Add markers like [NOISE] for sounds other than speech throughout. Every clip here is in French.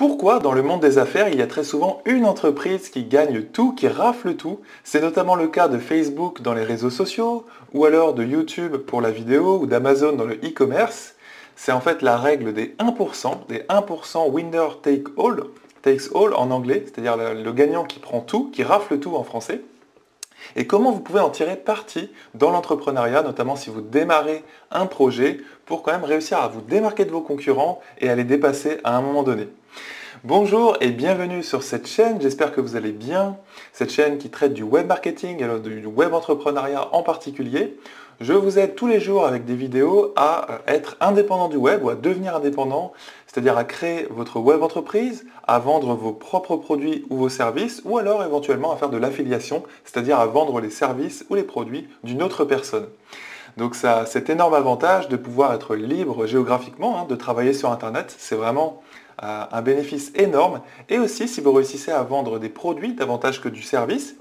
Pourquoi dans le monde des affaires il y a très souvent une entreprise qui gagne tout, qui rafle tout? C'est notamment le cas de Facebook dans les réseaux sociaux, ou alors de YouTube pour la vidéo, ou d'Amazon dans le e-commerce. C'est en fait la règle des 1%, des 1% winner take all, takes all en anglais, c'est-à-dire le gagnant qui prend tout, qui rafle tout en français. Et comment vous pouvez en tirer parti dans l'entrepreneuriat, notamment si vous démarrez un projet, pour quand même réussir à vous démarquer de vos concurrents et à les dépasser à un moment donné. Bonjour et bienvenue sur cette chaîne, j'espère que vous allez bien. Cette chaîne qui traite du web marketing et du web entrepreneuriat en particulier. Je vous aide tous les jours avec des vidéos à être indépendant du web ou à devenir indépendant, c'est-à-dire à créer votre web entreprise, à vendre vos propres produits ou vos services, ou alors éventuellement à faire de l'affiliation, c'est-à-dire à vendre les services ou les produits d'une autre personne. Donc ça, cet énorme avantage de pouvoir être libre géographiquement, hein, de travailler sur Internet, c'est vraiment euh, un bénéfice énorme. Et aussi, si vous réussissez à vendre des produits davantage que du service,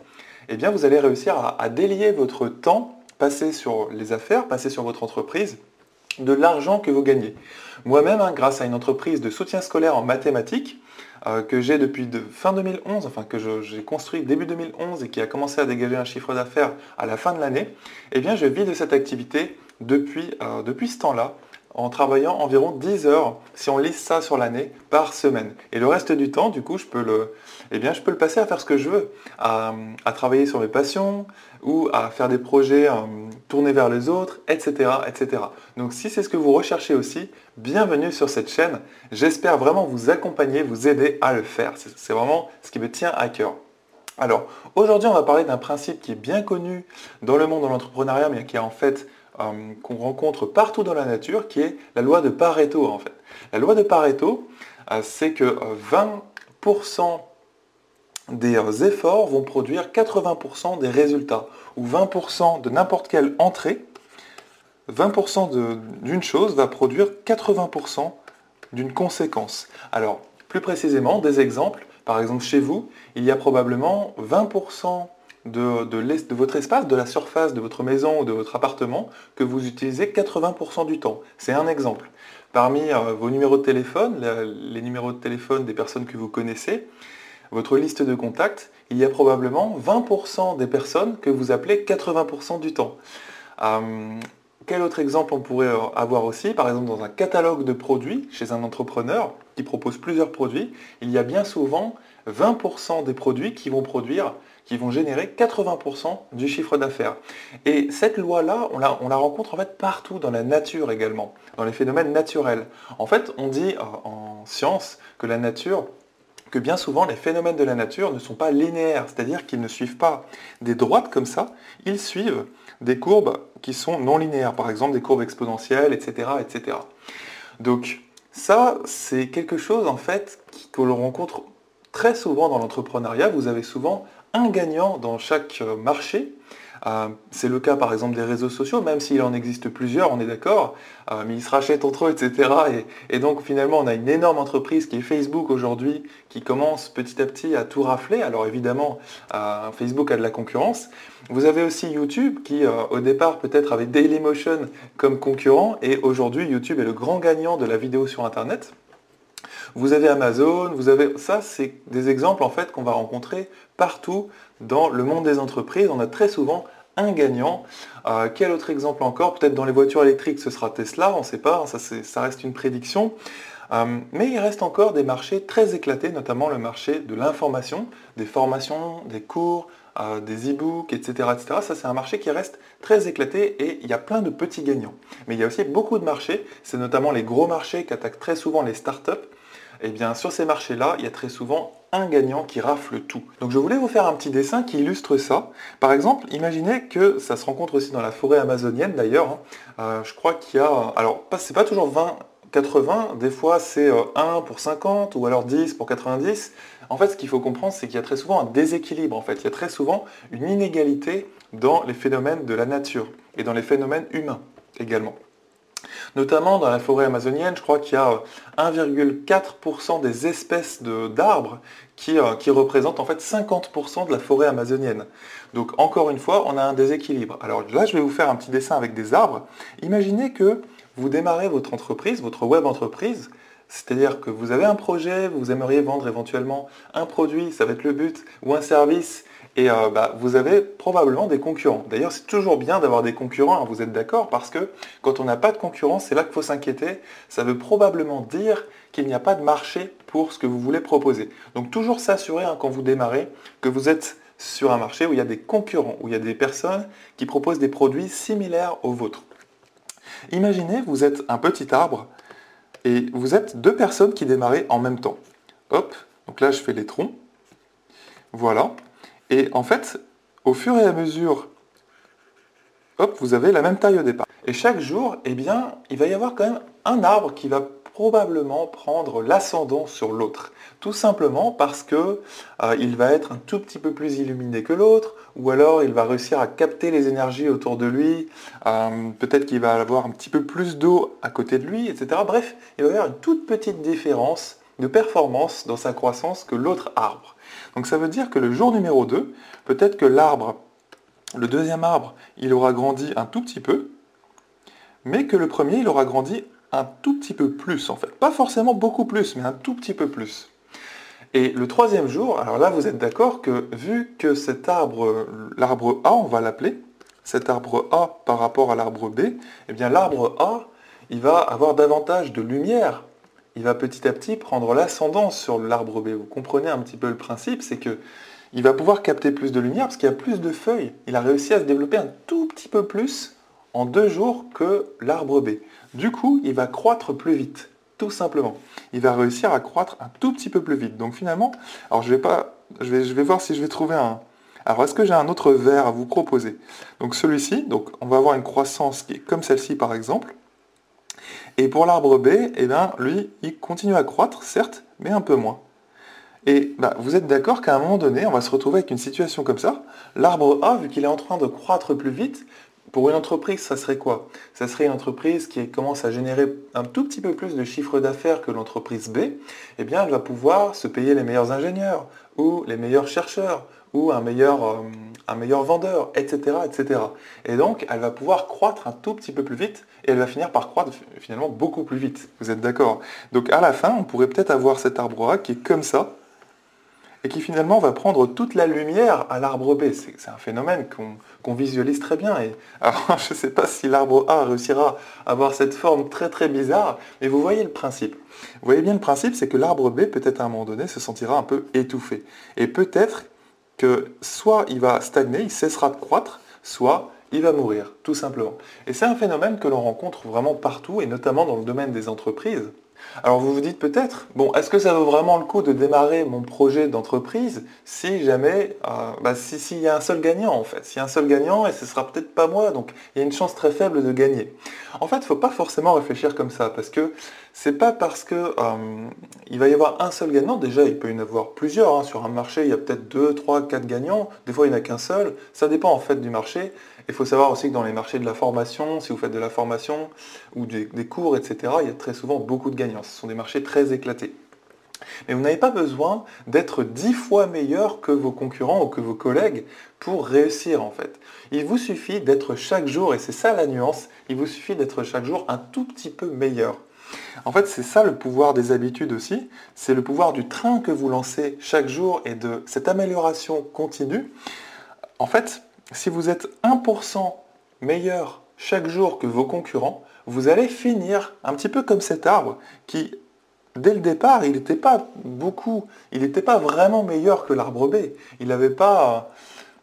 eh vous allez réussir à délier votre temps passer sur les affaires, passer sur votre entreprise, de l'argent que vous gagnez. Moi-même, hein, grâce à une entreprise de soutien scolaire en mathématiques, euh, que j'ai depuis de fin 2011, enfin que j'ai construit début 2011 et qui a commencé à dégager un chiffre d'affaires à la fin de l'année, eh bien je vis de cette activité depuis, euh, depuis ce temps-là, en travaillant environ 10 heures, si on lisse ça sur l'année, par semaine. Et le reste du temps, du coup, je peux le, eh passer à faire ce que je veux, à, travailler sur mes passions ou à faire des projets euh, tournés vers les autres, etc., etc. Donc si c'est ce que vous recherchez aussi, bienvenue sur cette chaîne. J'espère vraiment vous accompagner, vous aider à le faire. C'est vraiment ce qui me tient à cœur. Alors, aujourd'hui, on va parler d'un principe qui est bien connu dans le monde de l'entrepreneuriat, mais qui est en fait euh, qu'on rencontre partout dans la nature, qui est la loi de Pareto en fait. La loi de Pareto, euh, c'est que 20% des euh, efforts vont produire 80% des résultats, ou 20% de n'importe quelle entrée, 20% d'une chose va produire 80% d'une conséquence. Alors, plus précisément, des exemples, par exemple chez vous, il y a probablement 20% de, votre espace, de la surface de votre maison ou de votre appartement que vous utilisez 80% du temps. C'est un exemple. Parmi euh, vos numéros de téléphone, les numéros de téléphone des personnes que vous connaissez, votre liste de contacts, il y a probablement 20% des personnes que vous appelez 80% du temps. Euh, quel autre exemple on pourrait avoir aussi? Par exemple, dans un catalogue de produits chez un entrepreneur qui propose plusieurs produits, il y a bien souvent 20% des produits qui vont produire, qui vont générer 80% du chiffre d'affaires. Et cette loi-là, on la, on la, rencontre en fait partout dans la nature également, dans les phénomènes naturels. En fait, on dit en science que la nature que bien souvent les phénomènes de la nature ne sont pas linéaires, c'est-à-dire qu'ils ne suivent pas des droites comme ça, ils suivent des courbes qui sont non linéaires, par exemple des courbes exponentielles, etc. etc. Donc ça, c'est quelque chose en fait que l'on rencontre très souvent dans l'entrepreneuriat. Vous avez souvent un gagnant dans chaque marché euh, c'est le cas par exemple des réseaux sociaux, même s'il en existe plusieurs, on est d'accord, euh, mais ils se rachètent entre eux, etc. Et, donc finalement, on a une énorme entreprise qui est Facebook aujourd'hui, qui commence petit à petit à tout rafler. Alors évidemment, euh, Facebook a de la concurrence. Vous avez aussi YouTube qui au départ peut-être avait Dailymotion comme concurrent, et aujourd'hui YouTube est le grand gagnant de la vidéo sur Internet. Vous avez Amazon, vous avez ça, c'est des exemples en fait qu'on va rencontrer partout dans le monde des entreprises. On a très souvent un gagnant. Euh, quel autre exemple encore? Peut-être dans les voitures électriques, ce sera Tesla, on ne sait pas, ça, ça, reste une prédiction. Euh, mais il reste encore des marchés très éclatés, notamment le marché de l'information, des formations, des cours, euh, des e-books, etc., etc. Ça, c'est un marché qui reste très éclaté et il y a plein de petits gagnants. Mais il y a aussi beaucoup de marchés, c'est notamment les gros marchés qui attaquent très souvent les startups eh bien sur ces marchés-là, il y a très souvent un gagnant qui rafle tout. Donc je voulais vous faire un petit dessin qui illustre ça. Par exemple, imaginez que ça se rencontre aussi dans la forêt amazonienne d'ailleurs. Hein. Euh, je crois qu'il y a, alors c'est pas toujours 20, 80, des fois c'est 1 euh, pour 50 ou alors 10 pour 90. En fait, ce qu'il faut comprendre, c'est qu'il y a très souvent un déséquilibre. En fait, il y a très souvent une inégalité dans les phénomènes de la nature et dans les phénomènes humains également. Notamment dans la forêt amazonienne, je crois qu'il y a 1,4% euh, des espèces d'arbres qui, euh, qui, représentent en fait 50% de la forêt amazonienne. Donc encore une fois, on a un déséquilibre. Alors là, je vais vous faire un petit dessin avec des arbres. Imaginez que vous démarrez votre entreprise, votre web entreprise, C'est-à-dire que vous avez un projet, vous aimeriez vendre éventuellement un produit, ça va être le but, ou un service, et euh, bah, vous avez probablement des concurrents. D'ailleurs, c'est toujours bien d'avoir des concurrents, hein, vous êtes d'accord, parce que quand on n'a pas de concurrence, c'est là qu'il faut s'inquiéter. Ça veut probablement dire qu'il n'y a pas de marché pour ce que vous voulez proposer. Donc toujours s'assurer hein, quand vous démarrez que vous êtes sur un marché où il y a des concurrents, où il y a des personnes qui proposent des produits similaires aux vôtres. Imaginez, vous êtes un petit arbre et vous êtes deux personnes qui démarrent en même temps. Hop, donc là je fais les troncs. Voilà. Et en fait, au fur et à mesure, hop, vous avez la même taille au départ. Et chaque jour, eh bien, il va y avoir quand même un arbre qui va probablement prendre l'ascendant sur l'autre. Tout simplement parce que euh, va être un tout petit peu plus illuminé que l'autre, ou alors il va réussir à capter les énergies autour de lui, euh, peut-être qu'il va avoir un petit peu plus d'eau à côté de lui, etc. Bref, il va y avoir une toute petite différence de performance dans sa croissance que l'autre arbre. Donc ça veut dire que le jour numéro 2, peut-être que l'arbre, le deuxième arbre, il aura grandi un tout petit peu, mais que le premier, il aura grandi un tout petit peu plus en fait. Pas forcément beaucoup plus, mais un tout petit peu plus. Et le troisième jour, alors là vous êtes d'accord que vu que cet arbre, l'arbre A, on va l'appeler, cet arbre A par rapport à l'arbre B, eh bien l'arbre A, il va avoir davantage de lumière il va petit à petit prendre l'ascendance sur l'arbre B. Vous comprenez un petit peu le principe, c'est que il va pouvoir capter plus de lumière parce qu'il y a plus de feuilles. Il a réussi à se développer un tout petit peu plus en deux jours que l'arbre B. Du coup, il va croître plus vite, tout simplement. Il va réussir à croître un tout petit peu plus vite. Donc finalement, alors je vais pas, je vais, je vais voir si je vais trouver un. Alors est-ce que j'ai un autre verre à vous proposer? Donc celui-ci, donc on va avoir une croissance qui est comme celle-ci par exemple. Et pour l'arbre B, eh bien, lui, il continue à croître, certes, mais un peu moins. Et bah, vous êtes d'accord qu'à un moment donné, on va se retrouver avec une situation comme ça? L'arbre A, vu qu'il est en train de croître plus vite, pour une entreprise, ça serait quoi? Ça serait une entreprise qui commence à générer un tout petit peu plus de chiffre d'affaires que l'entreprise B. Eh bien, elle va pouvoir se payer les meilleurs ingénieurs ou les meilleurs chercheurs ou un meilleur, euh, un meilleur vendeur, etc., etc. Et donc, elle va pouvoir croître un tout petit peu plus vite et elle va finir par croître finalement beaucoup plus vite. Vous êtes d'accord? Donc, à la fin, on pourrait peut-être avoir cet arbre A qui est comme ça et qui finalement va prendre toute la lumière à l'arbre B. C'est un phénomène qu'on visualise très bien. Et, [LAUGHS] alors, je ne sais pas si l'arbre A réussira à avoir cette forme très très bizarre, mais vous voyez le principe. Vous voyez bien le principe, c'est que l'arbre B, peut-être à un moment donné, se sentira un peu étouffé. Et peut-être que soit il va stagner, il cessera de croître, soit il va mourir, tout simplement. Et c'est un phénomène que l'on rencontre vraiment partout, et notamment dans le domaine des entreprises. Alors vous vous dites peut-être, bon, est-ce que ça vaut vraiment le coup de démarrer mon projet d'entreprise si jamais, euh, bah, s'il y a un seul gagnant en fait, s'il y a un seul gagnant et ce sera peut-être pas moi, donc il y a une chance très faible de gagner. En fait, il ne faut pas forcément réfléchir comme ça, parce que c'est pas parce que euh, va y avoir un seul gagnant, déjà il peut y en avoir plusieurs, hein. sur un marché il y a peut-être deux, trois, quatre gagnants, des fois il n'y en a qu'un seul, ça dépend en fait du marché, il faut savoir aussi que dans les marchés de la formation, si vous faites de la formation ou des, cours, etc., il y a très souvent beaucoup de gagnants. Ce sont des marchés très éclatés. Mais vous n'avez pas besoin d'être dix fois meilleur que vos concurrents ou que vos collègues pour réussir en fait. Il vous suffit d'être chaque jour, et c'est ça la nuance, il vous suffit d'être chaque jour un tout petit peu meilleur. En fait, c'est ça le pouvoir des habitudes aussi, c'est le pouvoir du train que vous lancez chaque jour et de cette amélioration continue. En fait, si vous êtes 1% meilleur chaque jour que vos concurrents, vous allez finir un petit peu comme cet arbre qui, dès le départ, il n'était pas beaucoup, il n'était pas vraiment meilleur que l'arbre B. Il n'avait pas...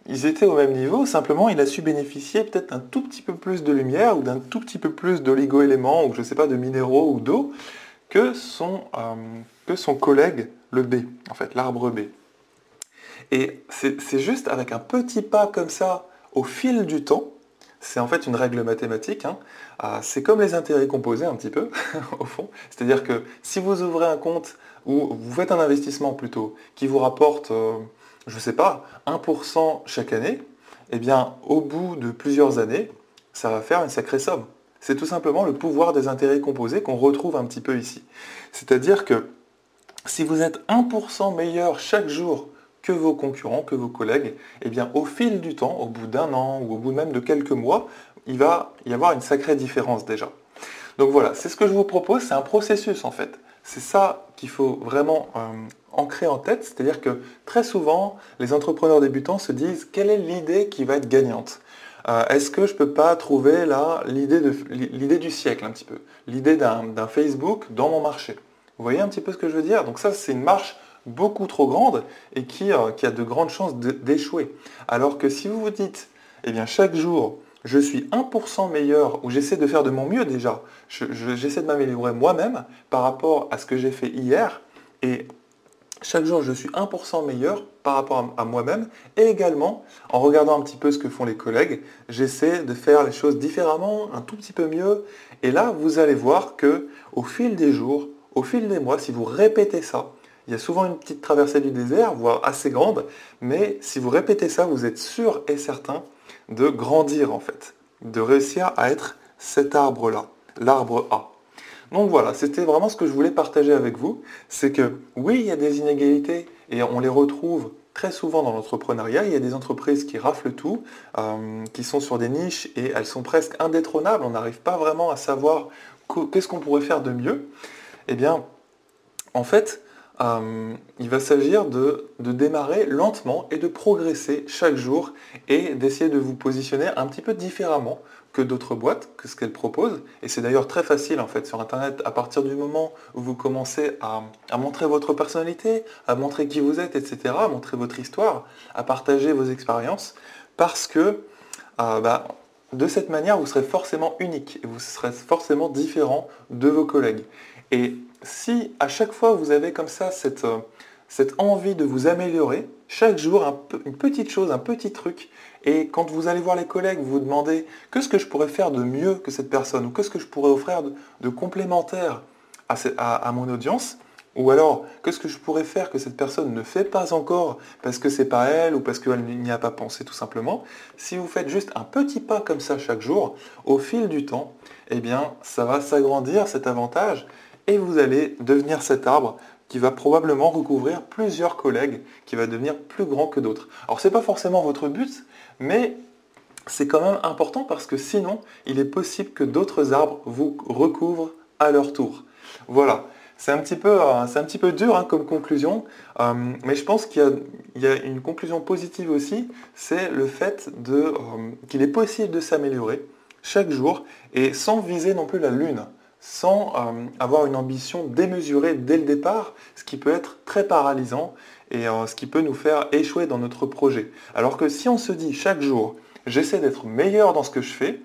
Ils étaient au même niveau, simplement il a su bénéficier peut-être d'un tout petit peu plus de lumière ou d'un tout petit peu plus d'oligo-éléments ou je ne sais pas de minéraux ou d'eau que son, euh, que son collègue le B, en fait l'arbre B. Et c'est juste avec un petit pas comme ça, au fil du temps, c'est en fait une règle mathématique, hein, ah, c'est comme les intérêts composés un petit peu, [LAUGHS] au fond. C'est-à-dire que si vous ouvrez un compte ou vous faites un investissement plutôt qui vous rapporte, euh, je ne sais pas, 1% chaque année, eh bien au bout de plusieurs années, ça va faire une sacrée somme. C'est tout simplement le pouvoir des intérêts composés qu'on retrouve un petit peu ici. C'est-à-dire que si vous êtes 1% meilleur chaque jour que vos concurrents, que vos collègues, eh bien au fil du temps, au bout d'un an ou au bout même de quelques mois, il va y avoir une sacrée différence déjà. Donc voilà, c'est ce que je vous propose, c'est un processus en fait. C'est ça qu'il faut vraiment euh, ancrer en tête, c'est-à-dire que très souvent, les entrepreneurs débutants se disent quelle est l'idée qui va être gagnante? Euh, Est-ce que je ne peux pas trouver là l'idée du siècle un petit peu. L'idée d'un Facebook dans mon marché. Vous voyez un petit peu ce que je veux dire? Donc ça, c'est une marche beaucoup trop grande et qui, euh, a de grandes chances d'échouer. Alors que si vous vous dites, eh bien chaque jour, je suis 1% meilleur, ou j'essaie de faire de mon mieux déjà, j'essaie de m'améliorer moi-même par rapport à ce que j'ai fait hier, et chaque jour je suis 1% meilleur par rapport à, moi-même, et également, en regardant un petit peu ce que font les collègues, j'essaie de faire les choses différemment, un tout petit peu mieux, et là vous allez voir que au fil des jours, au fil des mois, si vous répétez ça, il y a souvent une petite traversée du désert, voire assez grande, mais si vous répétez ça, vous êtes sûr et certain de grandir en fait, de réussir à être cet arbre-là, l'arbre A. Donc voilà, c'était vraiment ce que je voulais partager avec vous, c'est que oui, il y a des inégalités et on les retrouve très souvent dans l'entrepreneuriat. Il y a des entreprises qui raflent tout, euh, qui sont sur des niches et elles sont presque indétrônables. On n'arrive pas vraiment à savoir qu'est-ce qu'on pourrait faire de mieux. Eh bien, en fait, euh, il va s'agir de, démarrer lentement et de progresser chaque jour et d'essayer de vous positionner un petit peu différemment que d'autres boîtes, que ce qu'elles proposent. Et c'est d'ailleurs très facile en fait sur Internet à partir du moment où vous commencez à, montrer votre personnalité, à montrer qui vous êtes, etc., à montrer votre histoire, à partager vos expériences, parce que euh, bah, de cette manière, vous serez forcément unique et vous serez forcément différent de vos collègues. Et si à chaque fois vous avez comme ça cette, euh, envie de vous améliorer, chaque jour une petite chose, un petit truc, et quand vous allez voir les collègues, vous vous demandez qu'est-ce que je pourrais faire de mieux que cette personne, ou qu'est-ce que je pourrais offrir de, complémentaire à, mon audience, ou alors qu'est-ce que je pourrais faire que cette personne ne fait pas encore parce que c'est pas elle ou parce qu'elle n'y a pas pensé tout simplement. Si vous faites juste un petit pas comme ça chaque jour, au fil du temps, eh bien ça va s'agrandir cet avantage et vous allez devenir cet arbre qui va probablement recouvrir plusieurs collègues, qui va devenir plus grand que d'autres. Alors ce n'est pas forcément votre but, mais c'est quand même important parce que sinon, il est possible que d'autres arbres vous recouvrent à leur tour. Voilà. C'est un petit peu, euh, dur hein, comme conclusion, euh, mais je pense qu'il y, a une conclusion positive aussi, c'est le fait euh, qu'il est possible de s'améliorer chaque jour et sans viser non plus la lune sans euh, avoir une ambition démesurée dès le départ, ce qui peut être très paralysant et euh, ce qui peut nous faire échouer dans notre projet. Alors que si on se dit chaque jour, j'essaie d'être meilleur dans ce que je fais,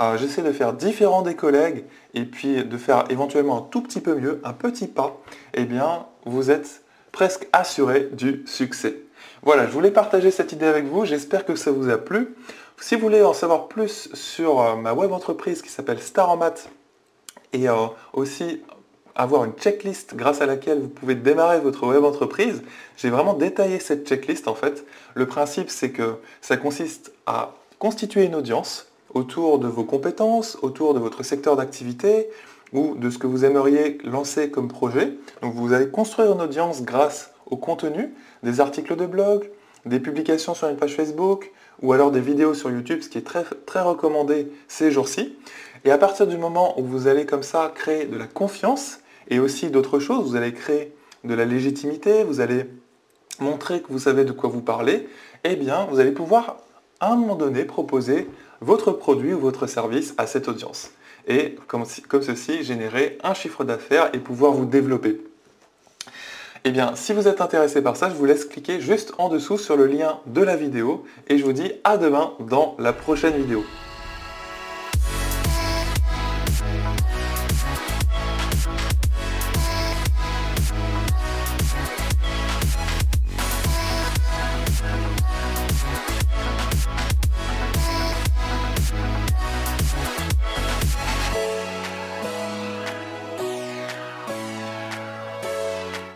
euh, j'essaie de faire différent des collègues et puis de faire éventuellement un tout petit peu mieux, un petit pas, eh bien vous êtes presque assuré du succès. Voilà, je voulais partager cette idée avec vous, j'espère que ça vous a plu. Si vous voulez en savoir plus sur ma web entreprise qui s'appelle Star en et euh, aussi avoir une checklist grâce à laquelle vous pouvez démarrer votre web entreprise. J'ai vraiment détaillé cette checklist en fait. Le principe c'est que ça consiste à constituer une audience autour de vos compétences, autour de votre secteur d'activité ou de ce que vous aimeriez lancer comme projet. Donc vous allez construire une audience grâce au contenu, des articles de blog, des publications sur une page Facebook ou alors des vidéos sur YouTube, ce qui est très, très recommandé ces jours-ci. Et à partir du moment où vous allez comme ça créer de la confiance et aussi d'autres choses, vous allez créer de la légitimité, vous allez montrer que vous savez de quoi vous parlez, eh bien vous allez pouvoir à un moment donné proposer votre produit ou votre service à cette audience. Et comme, comme ceci, générer un chiffre d'affaires et pouvoir vous développer. Eh bien, si vous êtes intéressé par ça, je vous laisse cliquer juste en dessous sur le lien de la vidéo et je vous dis à demain dans la prochaine vidéo.